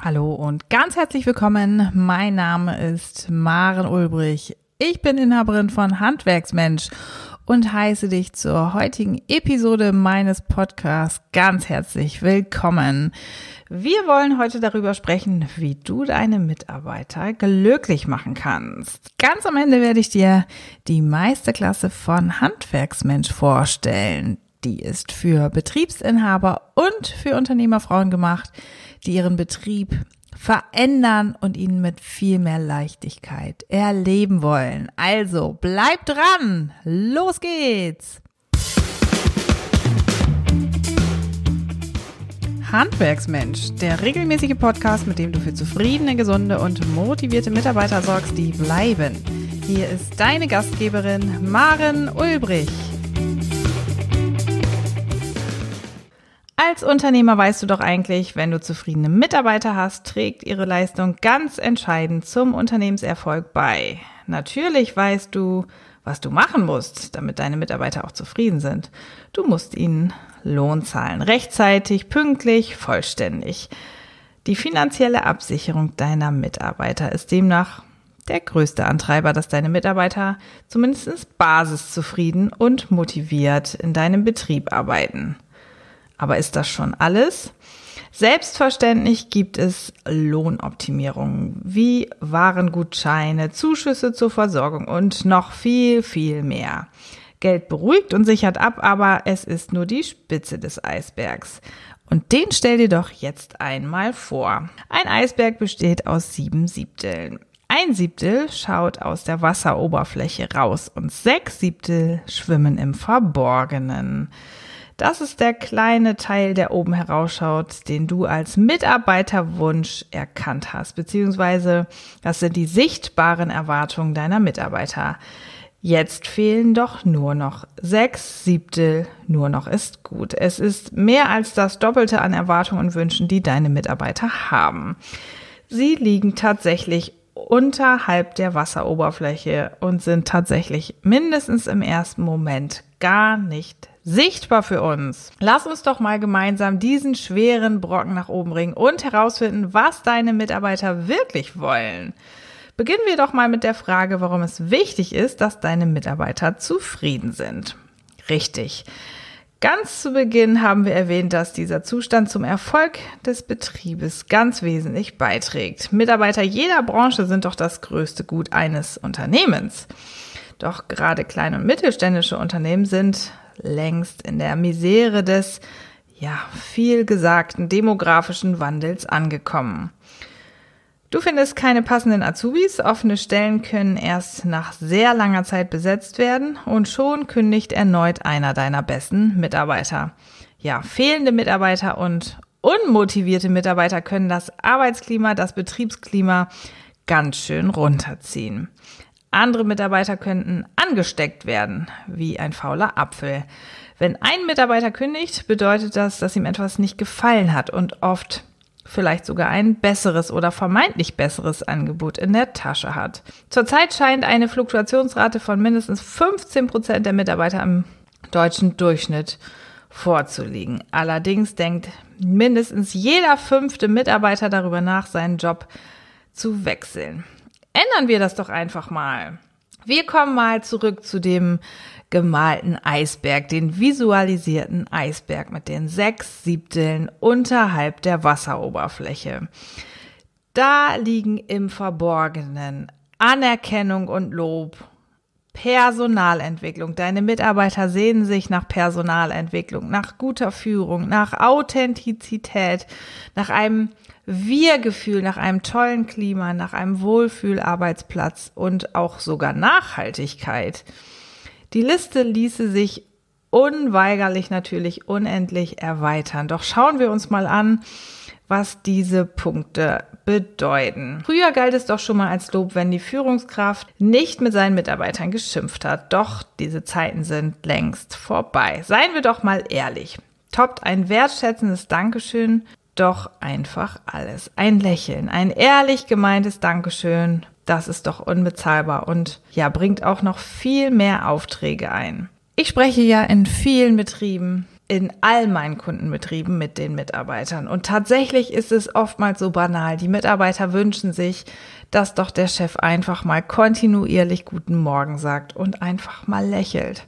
Hallo und ganz herzlich willkommen. Mein Name ist Maren Ulbrich. Ich bin Inhaberin von Handwerksmensch und heiße dich zur heutigen Episode meines Podcasts ganz herzlich willkommen. Wir wollen heute darüber sprechen, wie du deine Mitarbeiter glücklich machen kannst. Ganz am Ende werde ich dir die Meisterklasse von Handwerksmensch vorstellen. Die ist für Betriebsinhaber und für Unternehmerfrauen gemacht, die ihren Betrieb verändern und ihn mit viel mehr Leichtigkeit erleben wollen. Also bleib dran, los geht's! Handwerksmensch, der regelmäßige Podcast, mit dem du für zufriedene, gesunde und motivierte Mitarbeiter sorgst, die bleiben. Hier ist deine Gastgeberin Maren Ulbrich. Als Unternehmer weißt du doch eigentlich, wenn du zufriedene Mitarbeiter hast, trägt ihre Leistung ganz entscheidend zum Unternehmenserfolg bei. Natürlich weißt du, was du machen musst, damit deine Mitarbeiter auch zufrieden sind. Du musst ihnen Lohn zahlen, rechtzeitig, pünktlich, vollständig. Die finanzielle Absicherung deiner Mitarbeiter ist demnach der größte Antreiber, dass deine Mitarbeiter zumindest basiszufrieden und motiviert in deinem Betrieb arbeiten. Aber ist das schon alles? Selbstverständlich gibt es Lohnoptimierungen wie Warengutscheine, Zuschüsse zur Versorgung und noch viel, viel mehr. Geld beruhigt und sichert ab, aber es ist nur die Spitze des Eisbergs. Und den stell dir doch jetzt einmal vor. Ein Eisberg besteht aus sieben Siebteln. Ein Siebtel schaut aus der Wasseroberfläche raus und sechs Siebtel schwimmen im Verborgenen. Das ist der kleine Teil, der oben herausschaut, den du als Mitarbeiterwunsch erkannt hast, beziehungsweise das sind die sichtbaren Erwartungen deiner Mitarbeiter. Jetzt fehlen doch nur noch sechs Siebtel, nur noch ist gut. Es ist mehr als das Doppelte an Erwartungen und Wünschen, die deine Mitarbeiter haben. Sie liegen tatsächlich unterhalb der Wasseroberfläche und sind tatsächlich mindestens im ersten Moment gar nicht sichtbar für uns. Lass uns doch mal gemeinsam diesen schweren Brocken nach oben bringen und herausfinden, was deine Mitarbeiter wirklich wollen. Beginnen wir doch mal mit der Frage, warum es wichtig ist, dass deine Mitarbeiter zufrieden sind. Richtig. Ganz zu Beginn haben wir erwähnt, dass dieser Zustand zum Erfolg des Betriebes ganz wesentlich beiträgt. Mitarbeiter jeder Branche sind doch das größte Gut eines Unternehmens. Doch gerade kleine und mittelständische Unternehmen sind längst in der Misere des, ja, viel gesagten demografischen Wandels angekommen. Du findest keine passenden Azubis, offene Stellen können erst nach sehr langer Zeit besetzt werden und schon kündigt erneut einer deiner besten Mitarbeiter. Ja, fehlende Mitarbeiter und unmotivierte Mitarbeiter können das Arbeitsklima, das Betriebsklima ganz schön runterziehen. Andere Mitarbeiter könnten angesteckt werden, wie ein fauler Apfel. Wenn ein Mitarbeiter kündigt, bedeutet das, dass ihm etwas nicht gefallen hat und oft vielleicht sogar ein besseres oder vermeintlich besseres Angebot in der Tasche hat. Zurzeit scheint eine Fluktuationsrate von mindestens 15 Prozent der Mitarbeiter im deutschen Durchschnitt vorzuliegen. Allerdings denkt mindestens jeder fünfte Mitarbeiter darüber nach, seinen Job zu wechseln. Ändern wir das doch einfach mal. Wir kommen mal zurück zu dem gemalten Eisberg, den visualisierten Eisberg mit den sechs Siebteln unterhalb der Wasseroberfläche. Da liegen im Verborgenen Anerkennung und Lob, Personalentwicklung. Deine Mitarbeiter sehnen sich nach Personalentwicklung, nach guter Führung, nach Authentizität, nach einem wir-Gefühl nach einem tollen Klima, nach einem Wohlfühlarbeitsplatz und auch sogar Nachhaltigkeit. Die Liste ließe sich unweigerlich natürlich unendlich erweitern. Doch schauen wir uns mal an, was diese Punkte bedeuten. Früher galt es doch schon mal als Lob, wenn die Führungskraft nicht mit seinen Mitarbeitern geschimpft hat. Doch diese Zeiten sind längst vorbei. Seien wir doch mal ehrlich. Toppt ein wertschätzendes Dankeschön doch einfach alles. Ein Lächeln, ein ehrlich gemeintes Dankeschön, das ist doch unbezahlbar und ja, bringt auch noch viel mehr Aufträge ein. Ich spreche ja in vielen Betrieben in all meinen Kundenbetrieben mit den Mitarbeitern. Und tatsächlich ist es oftmals so banal. Die Mitarbeiter wünschen sich, dass doch der Chef einfach mal kontinuierlich guten Morgen sagt und einfach mal lächelt.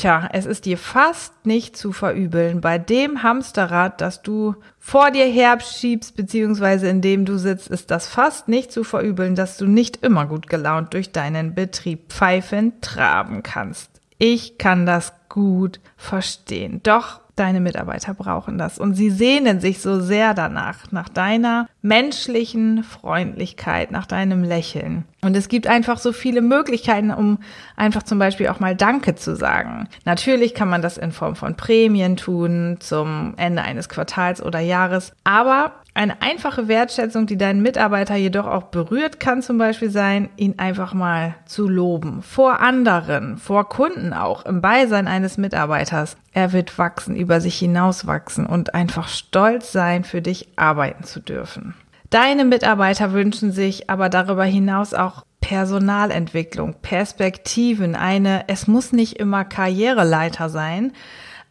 Tja, es ist dir fast nicht zu verübeln bei dem Hamsterrad, das du vor dir herschiebst, beziehungsweise in dem du sitzt, ist das fast nicht zu verübeln, dass du nicht immer gut gelaunt durch deinen Betrieb pfeifen traben kannst. Ich kann das gut verstehen. Doch deine Mitarbeiter brauchen das und sie sehnen sich so sehr danach, nach deiner menschlichen Freundlichkeit, nach deinem Lächeln. Und es gibt einfach so viele Möglichkeiten, um einfach zum Beispiel auch mal Danke zu sagen. Natürlich kann man das in Form von Prämien tun zum Ende eines Quartals oder Jahres, aber eine einfache Wertschätzung, die deinen Mitarbeiter jedoch auch berührt, kann zum Beispiel sein, ihn einfach mal zu loben. Vor anderen, vor Kunden auch, im Beisein eines Mitarbeiters. Er wird wachsen, über sich hinauswachsen und einfach stolz sein, für dich arbeiten zu dürfen. Deine Mitarbeiter wünschen sich aber darüber hinaus auch Personalentwicklung, Perspektiven, eine, es muss nicht immer Karriereleiter sein,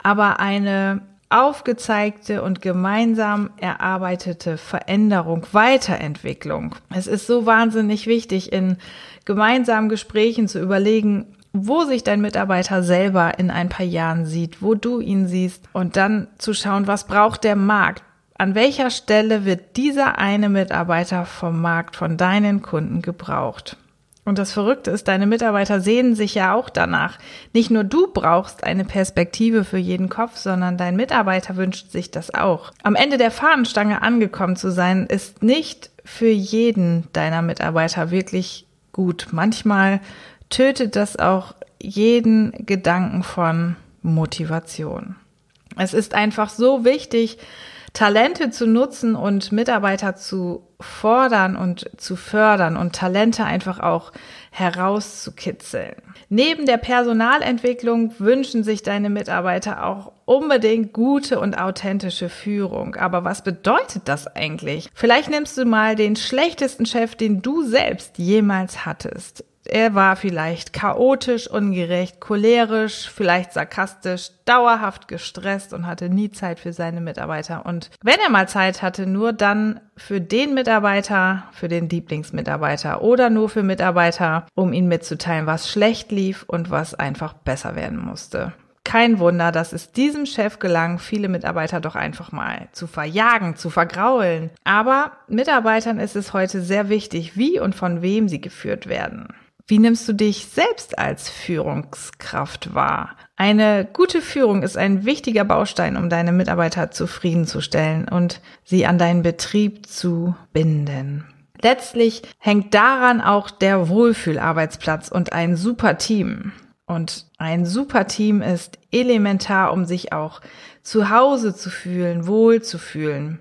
aber eine aufgezeigte und gemeinsam erarbeitete Veränderung, Weiterentwicklung. Es ist so wahnsinnig wichtig, in gemeinsamen Gesprächen zu überlegen, wo sich dein Mitarbeiter selber in ein paar Jahren sieht, wo du ihn siehst und dann zu schauen, was braucht der Markt? An welcher Stelle wird dieser eine Mitarbeiter vom Markt, von deinen Kunden gebraucht? Und das Verrückte ist, deine Mitarbeiter sehen sich ja auch danach. Nicht nur du brauchst eine Perspektive für jeden Kopf, sondern dein Mitarbeiter wünscht sich das auch. Am Ende der Fahnenstange angekommen zu sein, ist nicht für jeden deiner Mitarbeiter wirklich gut. Manchmal tötet das auch jeden Gedanken von Motivation. Es ist einfach so wichtig, Talente zu nutzen und Mitarbeiter zu fordern und zu fördern und Talente einfach auch herauszukitzeln. Neben der Personalentwicklung wünschen sich deine Mitarbeiter auch unbedingt gute und authentische Führung. Aber was bedeutet das eigentlich? Vielleicht nimmst du mal den schlechtesten Chef, den du selbst jemals hattest. Er war vielleicht chaotisch, ungerecht, cholerisch, vielleicht sarkastisch, dauerhaft gestresst und hatte nie Zeit für seine Mitarbeiter. Und wenn er mal Zeit hatte, nur dann für den Mitarbeiter, für den Lieblingsmitarbeiter oder nur für Mitarbeiter, um ihn mitzuteilen, was schlecht lief und was einfach besser werden musste. Kein Wunder, dass es diesem Chef gelang, viele Mitarbeiter doch einfach mal zu verjagen, zu vergraulen. Aber Mitarbeitern ist es heute sehr wichtig, wie und von wem sie geführt werden. Wie nimmst du dich selbst als Führungskraft wahr? Eine gute Führung ist ein wichtiger Baustein, um deine Mitarbeiter zufriedenzustellen und sie an deinen Betrieb zu binden. Letztlich hängt daran auch der Wohlfühlarbeitsplatz und ein super Team. Und ein super Team ist elementar, um sich auch zu Hause zu fühlen, wohl zu fühlen.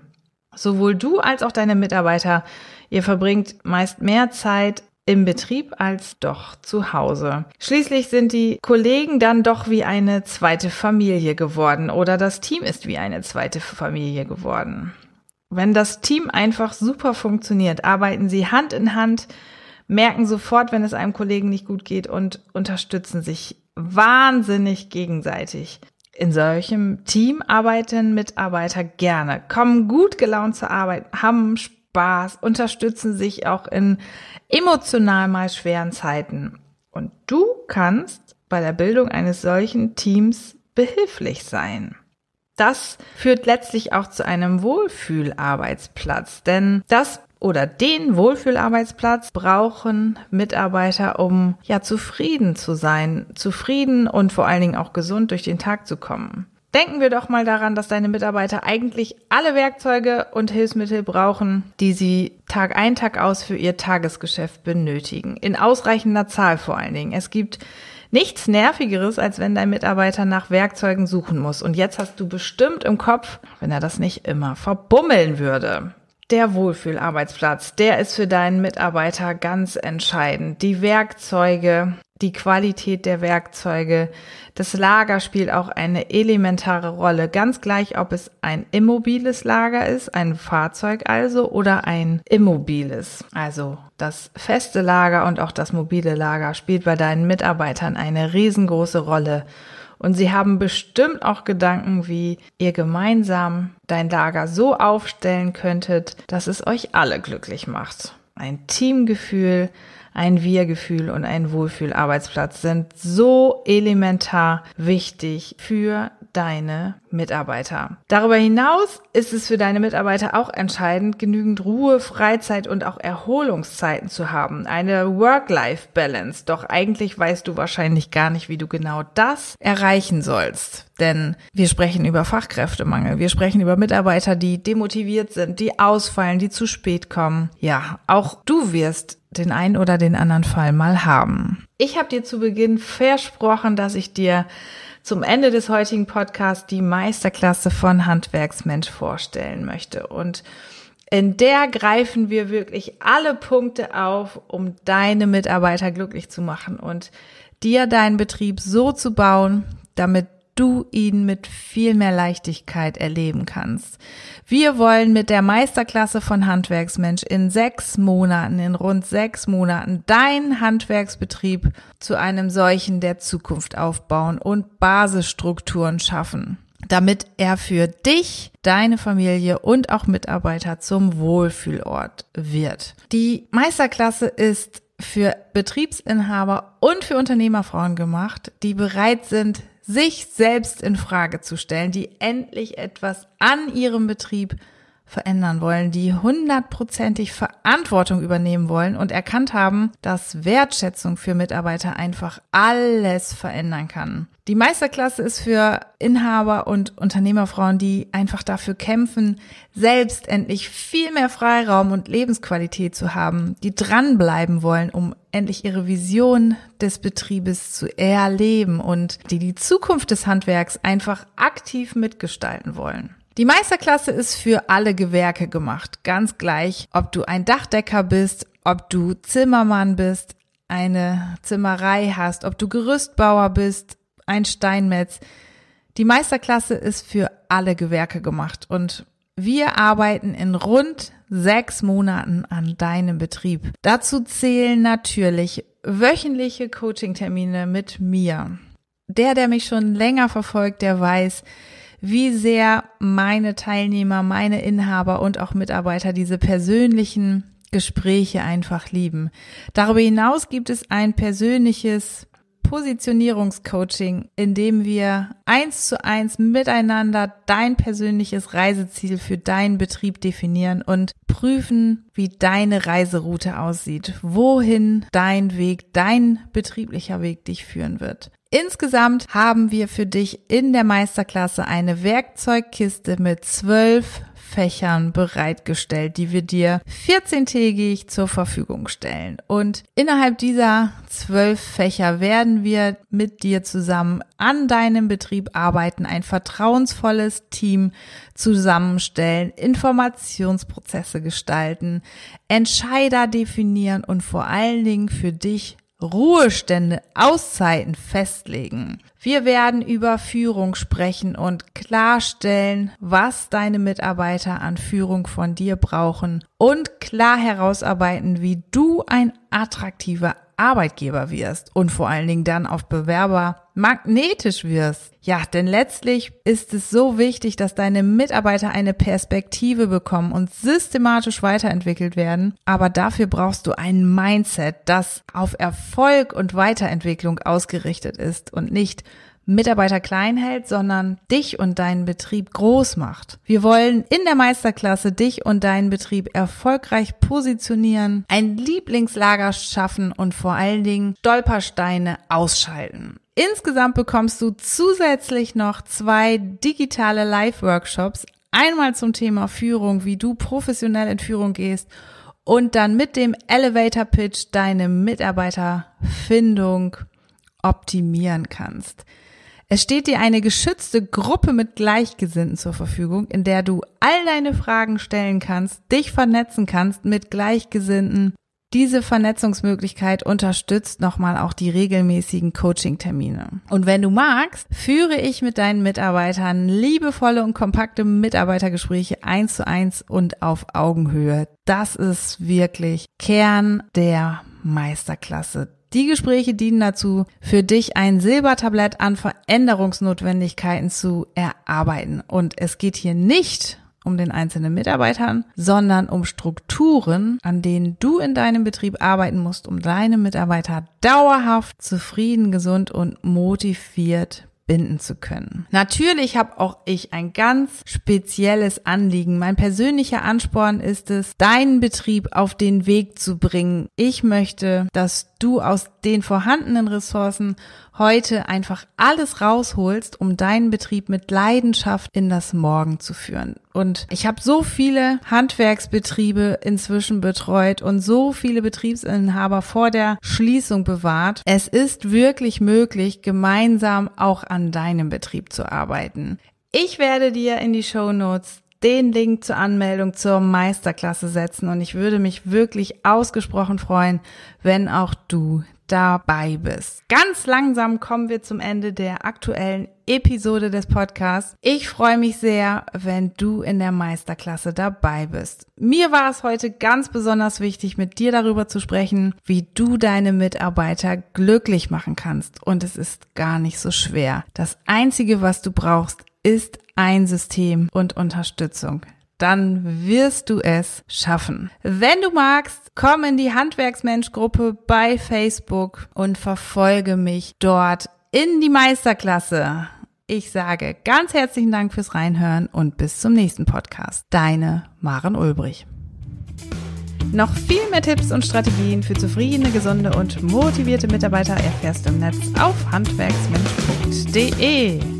Sowohl du als auch deine Mitarbeiter, ihr verbringt meist mehr Zeit im Betrieb als doch zu Hause. Schließlich sind die Kollegen dann doch wie eine zweite Familie geworden oder das Team ist wie eine zweite Familie geworden. Wenn das Team einfach super funktioniert, arbeiten sie Hand in Hand, merken sofort, wenn es einem Kollegen nicht gut geht und unterstützen sich wahnsinnig gegenseitig. In solchem Team arbeiten Mitarbeiter gerne, kommen gut gelaunt zur Arbeit, haben Spaß Spaß, unterstützen sich auch in emotional mal schweren Zeiten. Und du kannst bei der Bildung eines solchen Teams behilflich sein. Das führt letztlich auch zu einem Wohlfühlarbeitsplatz, denn das oder den Wohlfühlarbeitsplatz brauchen Mitarbeiter, um ja zufrieden zu sein, zufrieden und vor allen Dingen auch gesund durch den Tag zu kommen. Denken wir doch mal daran, dass deine Mitarbeiter eigentlich alle Werkzeuge und Hilfsmittel brauchen, die sie Tag ein, Tag aus für ihr Tagesgeschäft benötigen. In ausreichender Zahl vor allen Dingen. Es gibt nichts Nervigeres, als wenn dein Mitarbeiter nach Werkzeugen suchen muss. Und jetzt hast du bestimmt im Kopf, wenn er das nicht immer verbummeln würde. Der Wohlfühlarbeitsplatz, der ist für deinen Mitarbeiter ganz entscheidend. Die Werkzeuge, die Qualität der Werkzeuge. Das Lager spielt auch eine elementare Rolle, ganz gleich, ob es ein immobiles Lager ist, ein Fahrzeug also, oder ein immobiles. Also das feste Lager und auch das mobile Lager spielt bei deinen Mitarbeitern eine riesengroße Rolle, Und sie haben bestimmt auch Gedanken, wie ihr gemeinsam dein Lager so aufstellen könntet, dass es euch alle glücklich macht. Ein Teamgefühl, ein Wir-Gefühl und ein Wohlfühlarbeitsplatz sind so elementar wichtig für deine Mitarbeiter. Darüber hinaus ist es für deine Mitarbeiter auch entscheidend, genügend Ruhe, Freizeit und auch Erholungszeiten zu haben. Eine Work-Life-Balance. Doch eigentlich weißt du wahrscheinlich gar nicht, wie du genau das erreichen sollst. Denn wir sprechen über Fachkräftemangel. Wir sprechen über Mitarbeiter, die demotiviert sind, die ausfallen, die zu spät kommen. Ja, auch du wirst den einen oder den anderen Fall mal haben. Ich habe dir zu Beginn versprochen, dass ich dir zum Ende des heutigen Podcasts die Meisterklasse von Handwerksmensch vorstellen möchte. Und in der greifen wir wirklich alle Punkte auf, um deine Mitarbeiter glücklich zu machen und dir deinen Betrieb so zu bauen, damit du ihn mit viel mehr Leichtigkeit erleben kannst. Wir wollen mit der Meisterklasse von Handwerksmensch in sechs Monaten, in rund sechs Monaten, deinen Handwerksbetrieb zu einem solchen der Zukunft aufbauen und Basisstrukturen schaffen damit er für dich, deine Familie und auch Mitarbeiter zum Wohlfühlort wird. Die Meisterklasse ist für Betriebsinhaber und für Unternehmerfrauen gemacht, die bereit sind, sich selbst in Frage zu stellen, die endlich etwas an ihrem Betrieb verändern wollen, die hundertprozentig Verantwortung übernehmen wollen und erkannt haben, dass Wertschätzung für Mitarbeiter einfach alles verändern kann. Die Meisterklasse ist für Inhaber und Unternehmerfrauen, die einfach dafür kämpfen, selbst endlich viel mehr Freiraum und Lebensqualität zu haben, die dranbleiben wollen, um endlich ihre Vision des Betriebes zu erleben und die die Zukunft des Handwerks einfach aktiv mitgestalten wollen. Die Meisterklasse ist für alle Gewerke gemacht, ganz gleich, ob du ein Dachdecker bist, ob du Zimmermann bist, eine Zimmerei hast, ob du Gerüstbauer bist, ein Steinmetz. Die Meisterklasse ist für alle Gewerke gemacht und wir arbeiten in rund sechs Monaten an deinem Betrieb. Dazu zählen natürlich wöchentliche Coaching-Termine mit mir. Der, der mich schon länger verfolgt, der weiß, wie sehr meine Teilnehmer, meine Inhaber und auch Mitarbeiter diese persönlichen Gespräche einfach lieben. Darüber hinaus gibt es ein persönliches Positionierungscoaching, in dem wir eins zu eins miteinander dein persönliches Reiseziel für deinen Betrieb definieren und prüfen, wie deine Reiseroute aussieht, wohin dein Weg, dein betrieblicher Weg dich führen wird. Insgesamt haben wir für dich in der Meisterklasse eine Werkzeugkiste mit zwölf Fächern bereitgestellt, die wir dir 14-tägig zur Verfügung stellen. Und innerhalb dieser zwölf Fächer werden wir mit dir zusammen an deinem Betrieb arbeiten, ein vertrauensvolles Team zusammenstellen, Informationsprozesse gestalten, Entscheider definieren und vor allen Dingen für dich Ruhestände, Auszeiten festlegen. Wir werden über Führung sprechen und klarstellen, was deine Mitarbeiter an Führung von dir brauchen und klar herausarbeiten, wie du ein attraktiver Arbeitgeber wirst und vor allen Dingen dann auf Bewerber magnetisch wirst. Ja, denn letztlich ist es so wichtig, dass deine Mitarbeiter eine Perspektive bekommen und systematisch weiterentwickelt werden. Aber dafür brauchst du ein Mindset, das auf Erfolg und Weiterentwicklung ausgerichtet ist und nicht Mitarbeiter klein hält, sondern dich und deinen Betrieb groß macht. Wir wollen in der Meisterklasse dich und deinen Betrieb erfolgreich positionieren, ein Lieblingslager schaffen und vor allen Dingen Stolpersteine ausschalten. Insgesamt bekommst du zusätzlich noch zwei digitale Live-Workshops. Einmal zum Thema Führung, wie du professionell in Führung gehst und dann mit dem Elevator Pitch deine Mitarbeiterfindung optimieren kannst. Es steht dir eine geschützte Gruppe mit Gleichgesinnten zur Verfügung, in der du all deine Fragen stellen kannst, dich vernetzen kannst mit Gleichgesinnten. Diese Vernetzungsmöglichkeit unterstützt nochmal auch die regelmäßigen Coaching-Termine. Und wenn du magst, führe ich mit deinen Mitarbeitern liebevolle und kompakte Mitarbeitergespräche eins zu eins und auf Augenhöhe. Das ist wirklich Kern der Meisterklasse Die Gespräche dienen dazu, für dich ein Silbertablett an Veränderungsnotwendigkeiten zu erarbeiten. Und es geht hier nicht um den einzelnen Mitarbeitern, sondern um Strukturen, an denen du in deinem Betrieb arbeiten musst, um deine Mitarbeiter dauerhaft zufrieden, gesund und motiviert binden zu können. Natürlich habe auch ich ein ganz spezielles Anliegen. Mein persönlicher Ansporn ist es, deinen Betrieb auf den Weg zu bringen. Ich möchte, dass du aus den vorhandenen Ressourcen heute einfach alles rausholst, um deinen Betrieb mit Leidenschaft in das Morgen zu führen. Und ich habe so viele Handwerksbetriebe inzwischen betreut und so viele Betriebsinhaber vor der Schließung bewahrt. Es ist wirklich möglich, gemeinsam auch an deinem Betrieb zu arbeiten. Ich werde dir in die Show Notes den Link zur Anmeldung zur Meisterklasse setzen und ich würde mich wirklich ausgesprochen freuen, wenn auch du dabei bist. Ganz langsam kommen wir zum Ende der aktuellen Episode des Podcasts. Ich freue mich sehr, wenn du in der Meisterklasse dabei bist. Mir war es heute ganz besonders wichtig, mit dir darüber zu sprechen, wie du deine Mitarbeiter glücklich machen kannst. Und es ist gar nicht so schwer. Das Einzige, was du brauchst, ist ein System und Unterstützung dann wirst du es schaffen. Wenn du magst, komm in die Handwerksmensch-Gruppe bei Facebook und verfolge mich dort in die Meisterklasse. Ich sage ganz herzlichen Dank fürs Reinhören und bis zum nächsten Podcast. Deine Maren Ulbrich. Noch viel mehr Tipps und Strategien für zufriedene, gesunde und motivierte Mitarbeiter erfährst du im Netz auf handwerksmensch.de.